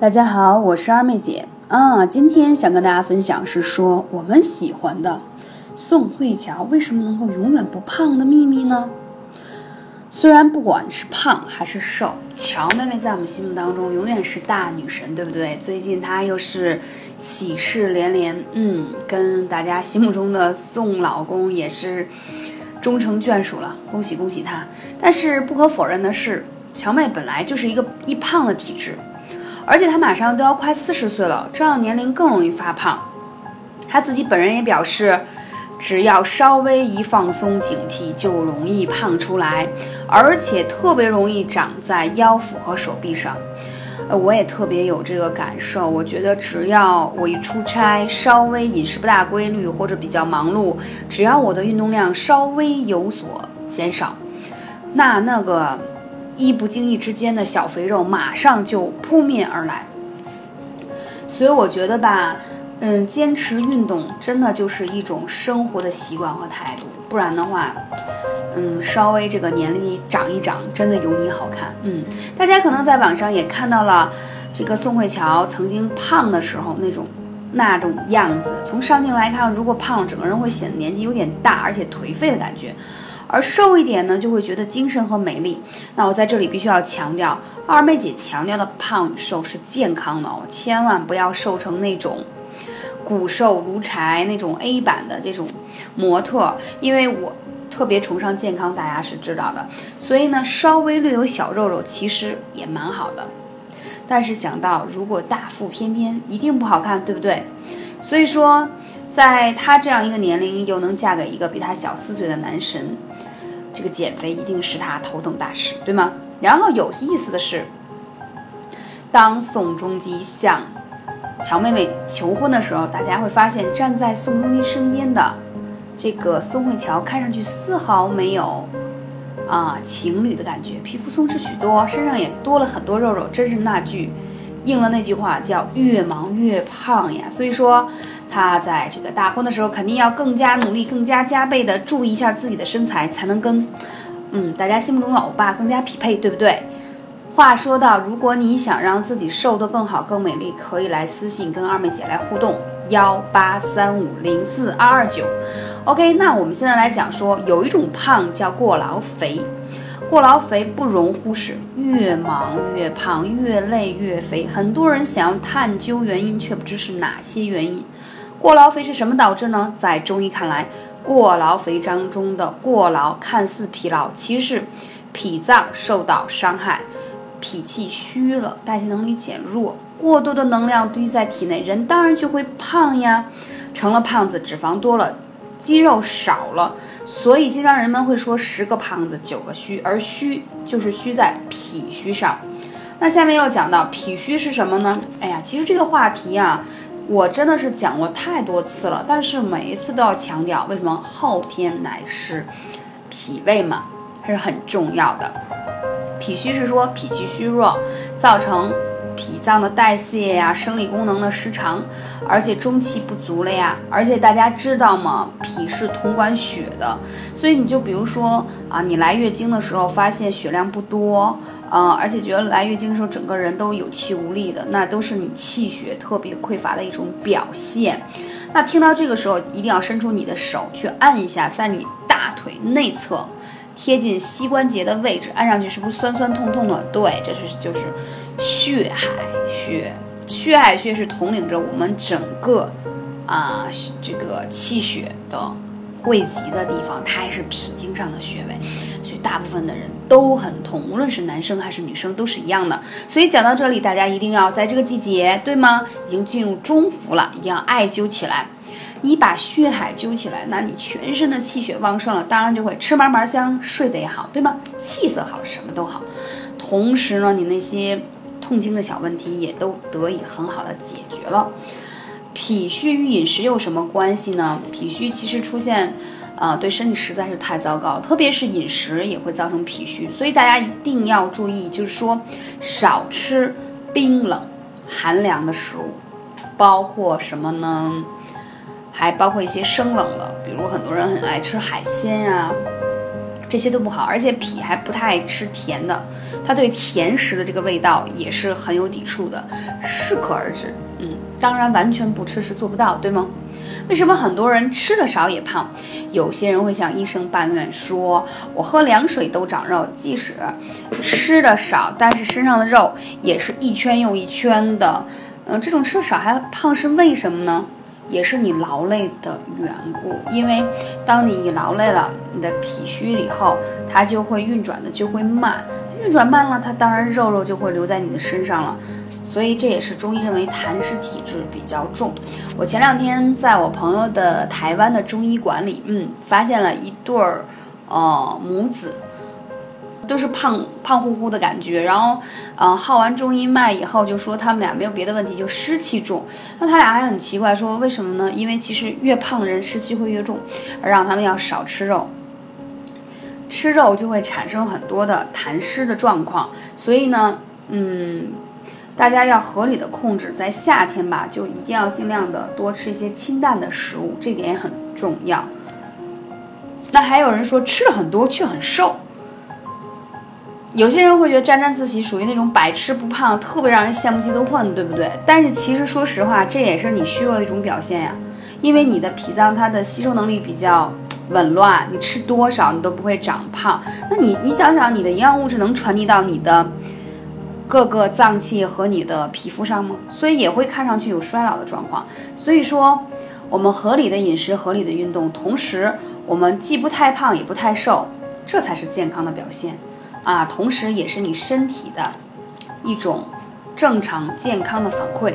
大家好，我是二妹姐啊。今天想跟大家分享是说我们喜欢的宋慧乔为什么能够永远不胖的秘密呢？虽然不管是胖还是瘦，乔妹妹在我们心目当中永远是大女神，对不对？最近她又是喜事连连，嗯，跟大家心目中的宋老公也是终成眷属了，恭喜恭喜她！但是不可否认的是，乔妹本来就是一个易胖的体质。而且她马上都要快四十岁了，这样年龄更容易发胖。她自己本人也表示，只要稍微一放松警惕，就容易胖出来，而且特别容易长在腰腹和手臂上。呃，我也特别有这个感受。我觉得只要我一出差，稍微饮食不大规律或者比较忙碌，只要我的运动量稍微有所减少，那那个。一不经意之间的小肥肉马上就扑面而来，所以我觉得吧，嗯，坚持运动真的就是一种生活的习惯和态度，不然的话，嗯，稍微这个年龄长一长，真的有你好看。嗯，大家可能在网上也看到了，这个宋慧乔曾经胖的时候那种那种样子，从上镜来看，如果胖，整个人会显得年纪有点大，而且颓废的感觉。而瘦一点呢，就会觉得精神和美丽。那我在这里必须要强调，二妹姐强调的胖与瘦是健康的哦，千万不要瘦成那种骨瘦如柴那种 A 版的这种模特，因为我特别崇尚健康，大家是知道的。所以呢，稍微略有小肉肉其实也蛮好的。但是想到如果大腹翩翩，一定不好看，对不对？所以说，在她这样一个年龄，又能嫁给一个比她小四岁的男神。这个减肥一定是他头等大事，对吗？然后有意思的是，当宋仲基向乔妹妹求婚的时候，大家会发现站在宋仲基身边的这个宋慧乔看上去丝毫没有啊情侣的感觉，皮肤松弛许多，身上也多了很多肉肉，真是那句应了那句话叫越忙越胖呀。所以说。她在这个大婚的时候，肯定要更加努力、更加加倍的注意一下自己的身材，才能跟，嗯，大家心目中的欧巴更加匹配，对不对？话说到，如果你想让自己瘦得更好、更美丽，可以来私信跟二妹姐来互动，幺八三五零四二二九。OK，那我们现在来讲说，有一种胖叫过劳肥，过劳肥不容忽视，越忙越胖，越累越肥。很多人想要探究原因，却不知是哪些原因。过劳肥是什么导致呢？在中医看来，过劳肥当中的过劳看似疲劳，其实是脾脏受到伤害，脾气虚了，代谢能力减弱，过多的能量堆在体内，人当然就会胖呀。成了胖子，脂肪多了，肌肉少了，所以经常人们会说十个胖子九个虚，而虚就是虚在脾虚上。那下面要讲到脾虚是什么呢？哎呀，其实这个话题啊。我真的是讲过太多次了，但是每一次都要强调，为什么后天乃是脾胃嘛，还是很重要的。脾虚是说脾气虚弱，造成脾脏的代谢呀、生理功能的失常，而且中气不足了呀。而且大家知道吗？脾是统管血的，所以你就比如说啊，你来月经的时候发现血量不多。嗯，而且觉得来月经的时候整个人都有气无力的，那都是你气血特别匮乏的一种表现。那听到这个时候，一定要伸出你的手去按一下，在你大腿内侧贴近膝关节的位置，按上去是不是酸酸痛痛的？对，这是就是血海穴，血海穴是统领着我们整个啊这个气血的。汇集的地方，它还是脾经上的穴位，所以大部分的人都很痛，无论是男生还是女生都是一样的。所以讲到这里，大家一定要在这个季节，对吗？已经进入中伏了，一定要艾灸起来。你把血海灸起来，那你全身的气血旺盛了，当然就会吃嘛嘛香，睡得也好，对吗？气色好，什么都好。同时呢，你那些痛经的小问题也都得以很好的解决了。脾虚与饮食有什么关系呢？脾虚其实出现，呃，对身体实在是太糟糕，特别是饮食也会造成脾虚，所以大家一定要注意，就是说少吃冰冷、寒凉的食物，包括什么呢？还包括一些生冷的，比如很多人很爱吃海鲜呀，这些都不好，而且脾还不太爱吃甜的，他对甜食的这个味道也是很有抵触的，适可而止。嗯，当然完全不吃是做不到，对吗？为什么很多人吃的少也胖？有些人会向医生抱怨说：“我喝凉水都长肉，即使吃的少，但是身上的肉也是一圈又一圈的。”嗯，这种吃的少还胖是为什么呢？也是你劳累的缘故。因为当你一劳累了，你的脾虚以后，它就会运转的就会慢，运转慢了，它当然肉肉就会留在你的身上了。所以这也是中医认为痰湿体质比较重。我前两天在我朋友的台湾的中医馆里，嗯，发现了一对儿，呃，母子，都是胖胖乎乎的感觉。然后，嗯，号完中医脉以后，就说他们俩没有别的问题，就湿气重。那他俩还很奇怪，说为什么呢？因为其实越胖的人湿气会越重，而让他们要少吃肉，吃肉就会产生很多的痰湿的状况。所以呢，嗯。大家要合理的控制，在夏天吧，就一定要尽量的多吃一些清淡的食物，这点也很重要。那还有人说吃了很多却很瘦，有些人会觉得沾沾自喜，属于那种百吃不胖，特别让人羡慕嫉妒恨，对不对？但是其实说实话，这也是你虚弱的一种表现呀，因为你的脾脏它的吸收能力比较紊乱，你吃多少你都不会长胖。那你你想想，你的营养物质能传递到你的。各个脏器和你的皮肤上吗？所以也会看上去有衰老的状况。所以说，我们合理的饮食、合理的运动，同时我们既不太胖也不太瘦，这才是健康的表现啊！同时也是你身体的一种正常健康的反馈，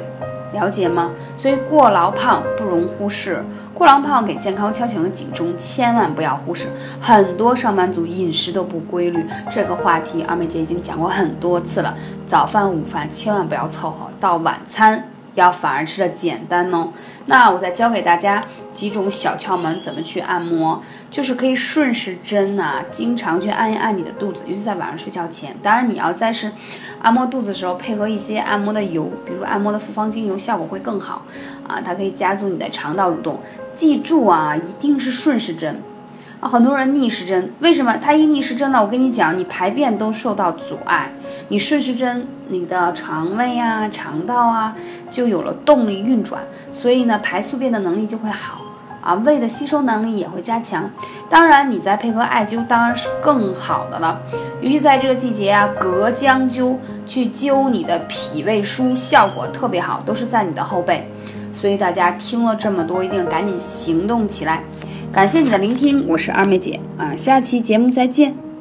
了解吗？所以过劳胖不容忽视。过劳胖给健康敲响了警钟，千万不要忽视。很多上班族饮食都不规律，这个话题二妹姐已经讲过很多次了。早饭、午饭千万不要凑合，到晚餐要反而吃的简单哦。那我再教给大家几种小窍门，怎么去按摩，就是可以顺时针呐，经常去按一按你的肚子，尤其在晚上睡觉前。当然，你要在是按摩肚子的时候，配合一些按摩的油，比如按摩的复方精油，效果会更好啊。它可以加速你的肠道蠕动。记住啊，一定是顺时针啊！很多人逆时针，为什么？它一逆时针呢？我跟你讲，你排便都受到阻碍。你顺时针，你的肠胃啊、肠道啊，就有了动力运转，所以呢，排宿便的能力就会好啊，胃的吸收能力也会加强。当然，你再配合艾灸，当然是更好的了。尤其在这个季节啊，隔姜灸去灸你的脾胃腧，效果特别好，都是在你的后背。所以大家听了这么多，一定赶紧行动起来。感谢你的聆听，我是二妹姐啊，下期节目再见。